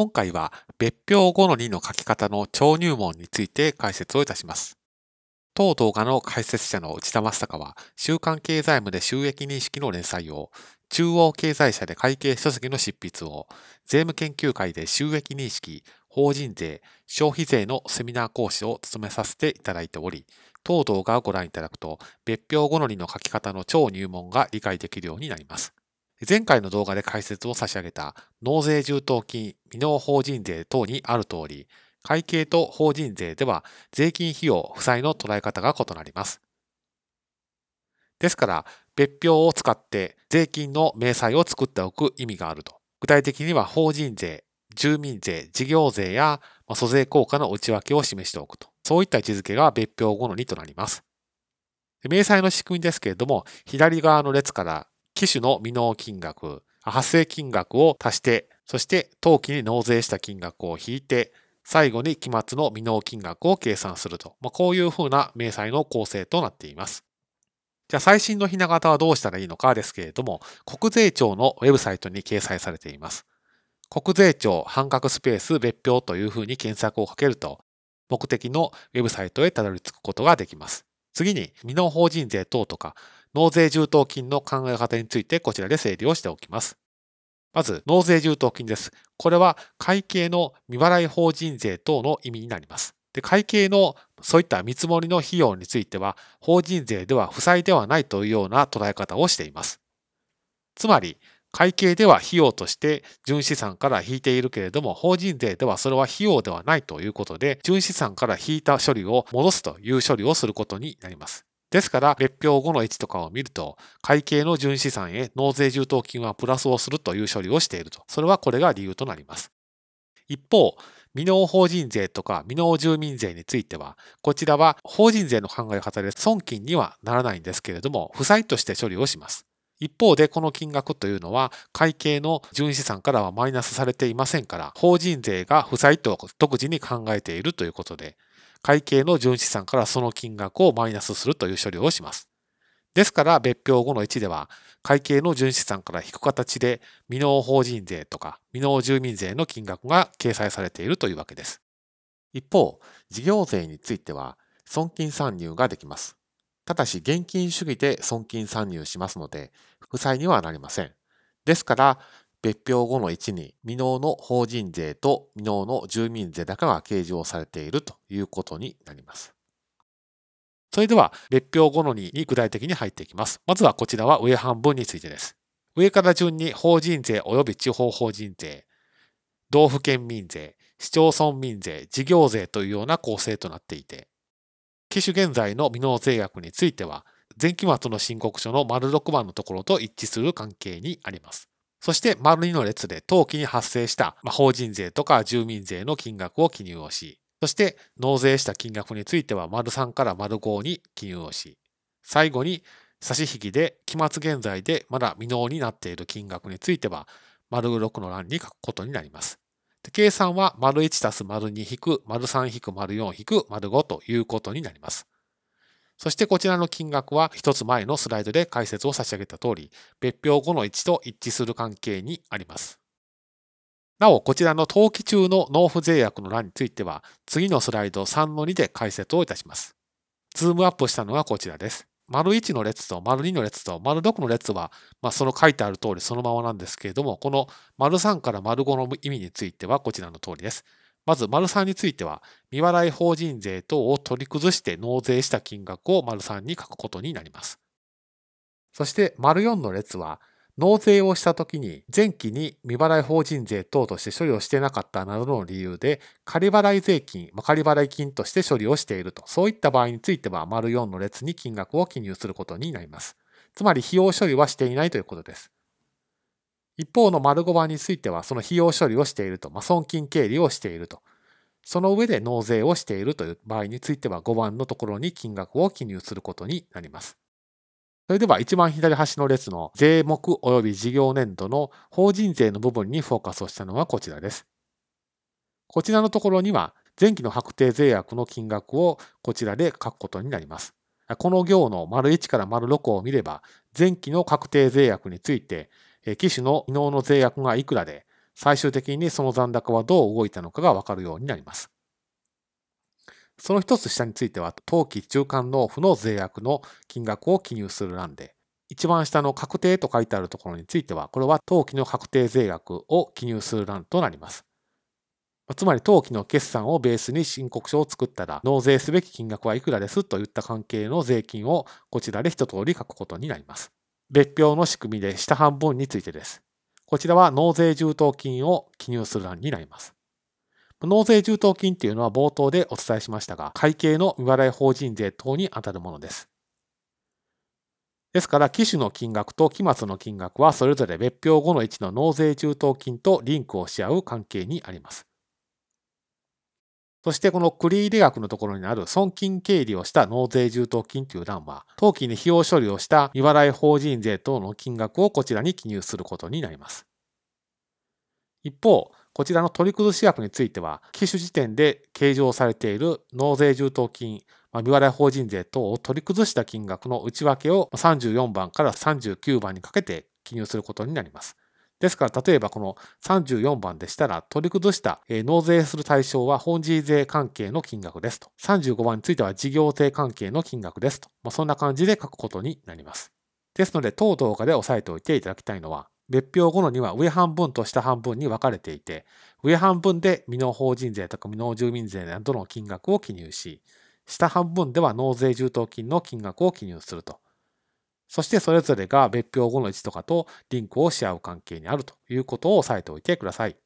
今回は別表5の2の書き方の超入門について解説をいたします。当動画の解説者の内田正孝は、週刊経済部で収益認識の連載を、中央経済社で会計書籍の執筆を、税務研究会で収益認識、法人税、消費税のセミナー講師を務めさせていただいており、当動画をご覧いただくと、別表5の2の書き方の超入門が理解できるようになります。前回の動画で解説を差し上げた納税充当金、未納法人税等にある通り、会計と法人税では税金費用、負債の捉え方が異なります。ですから、別表を使って税金の明細を作っておく意味があると。具体的には法人税、住民税、事業税や租税効果の内訳を示しておくと。そういった位置づけが別表後の2となります。明細の仕組みですけれども、左側の列から機種の未納金額、発生金額を足して、そして当期に納税した金額を引いて、最後に期末の未納金額を計算すると、まあ、こういうふうな明細の構成となっています。じゃあ最新のひな形はどうしたらいいのかですけれども、国税庁のウェブサイトに掲載されています。国税庁半角スペース別表というふうに検索をかけると、目的のウェブサイトへたどり着くことができます。次に、未納法人税等とか、納税充当金の考え方についてこちらで整理をしておきます。まず、納税充当金です。これは会計の未払い法人税等の意味になります。で会計のそういった見積もりの費用については、法人税では負債ではないというような捉え方をしています。つまり、会計では費用として純資産から引いているけれども、法人税ではそれは費用ではないということで、純資産から引いた処理を戻すという処理をすることになります。ですから、別表後の位置とかを見ると、会計の純資産へ納税充当金はプラスをするという処理をしていると。それはこれが理由となります。一方、未納法人税とか未納住民税については、こちらは法人税の考え方で損金にはならないんですけれども、負債として処理をします。一方でこの金額というのは会計の純資産からはマイナスされていませんから、法人税が負債と独自に考えているということで、会計の純資産からその金額をマイナスするという処理をします。ですから、別表後の1では、会計の純資産から引く形で、未納法人税とか未納住民税の金額が掲載されているというわけです。一方、事業税については、損金参入ができます。ただし、現金主義で損金参入しますので、負債にはなりません。ですから、別表後の1に未納の法人税と未納の住民税高が計上されているということになります。それでは、別表後の2に具体的に入っていきます。まずはこちらは上半分についてです。上から順に法人税及び地方法人税、道府県民税、市町村民税、事業税というような構成となっていて、機種現在の未納税額については、前期末の申告書の丸6番のところと一致する関係にあります。そして、丸2の列で当期に発生した、法人税とか住民税の金額を記入をし、そして、納税した金額については、丸3から丸5に記入をし、最後に、差し引きで期末現在でまだ未納になっている金額については、丸6の欄に書くことになります。計算は、丸1たす丸2引く、丸3引く、丸4引く、丸5ということになります。そしてこちらの金額は一つ前のスライドで解説を差し上げた通り、別表後の1と一致する関係にあります。なお、こちらの登記中の納付税約の欄については、次のスライド3の2で解説をいたします。ズームアップしたのがこちらです。丸1の列と丸2の列と丸6の列は、まあ、その書いてある通りそのままなんですけれども、この丸3から丸5の意味についてはこちらの通りです。まず、丸3については、未払い法人税等を取り崩して納税した金額を丸3に書くことになります。そして、丸4の列は、納税をしたときに前期に未払い法人税等として処理をしてなかったなどの理由で仮払い税金、仮払い金として処理をしていると、そういった場合については丸4の列に金額を記入することになります。つまり費用処理はしていないということです。一方の丸5番については、その費用処理をしていると、まあ、損金経理をしていると。その上で納税をしているという場合については、5番のところに金額を記入することになります。それでは一番左端の列の税目及び事業年度の法人税の部分にフォーカスをしたのはこちらです。こちらのところには前期の確定税額の金額をこちらで書くことになります。この行の丸1から丸6を見れば前期の確定税額について機種の異能の税額がいくらで、最終的にその残高はどう動いたのかがわかるようになります。その一つ下については、当期中間納付の税額の金額を記入する欄で、一番下の確定と書いてあるところについては、これは当期の確定税額を記入する欄となります。つまり当期の決算をベースに申告書を作ったら、納税すべき金額はいくらですといった関係の税金をこちらで一通り書くことになります。別表の仕組みで下半分についてです。こちらは納税充当金を記入する欄になります。納税充当金っていうのは冒頭でお伝えしましたが、会計の未払い法人税等に当たるものです。ですから、機種の金額と期末の金額はそれぞれ別表後の1の納税充当金とリンクをし合う関係にあります。そしてこの繰入額のところにある損金経理をした納税充当金という欄は、当期に費用処理をした未払い法人税等の金額をこちらに記入することになります。一方、こちらの取り崩し額については、機種時点で計上されている納税充当金、未払い法人税等を取り崩した金額の内訳を34番から39番にかけて記入することになります。ですから、例えばこの34番でしたら、取り崩した納税する対象は本事税関係の金額ですと。35番については事業税関係の金額ですと。まあ、そんな感じで書くことになります。ですので、当動画で押さえておいていただきたいのは、別表後のには上半分と下半分に分かれていて、上半分で未納法人税とか未納住民税などの金額を記入し、下半分では納税充当金の金額を記入すると。そしてそれぞれが別表後の位置とかとリンクをし合う関係にあるということを押さえておいてください。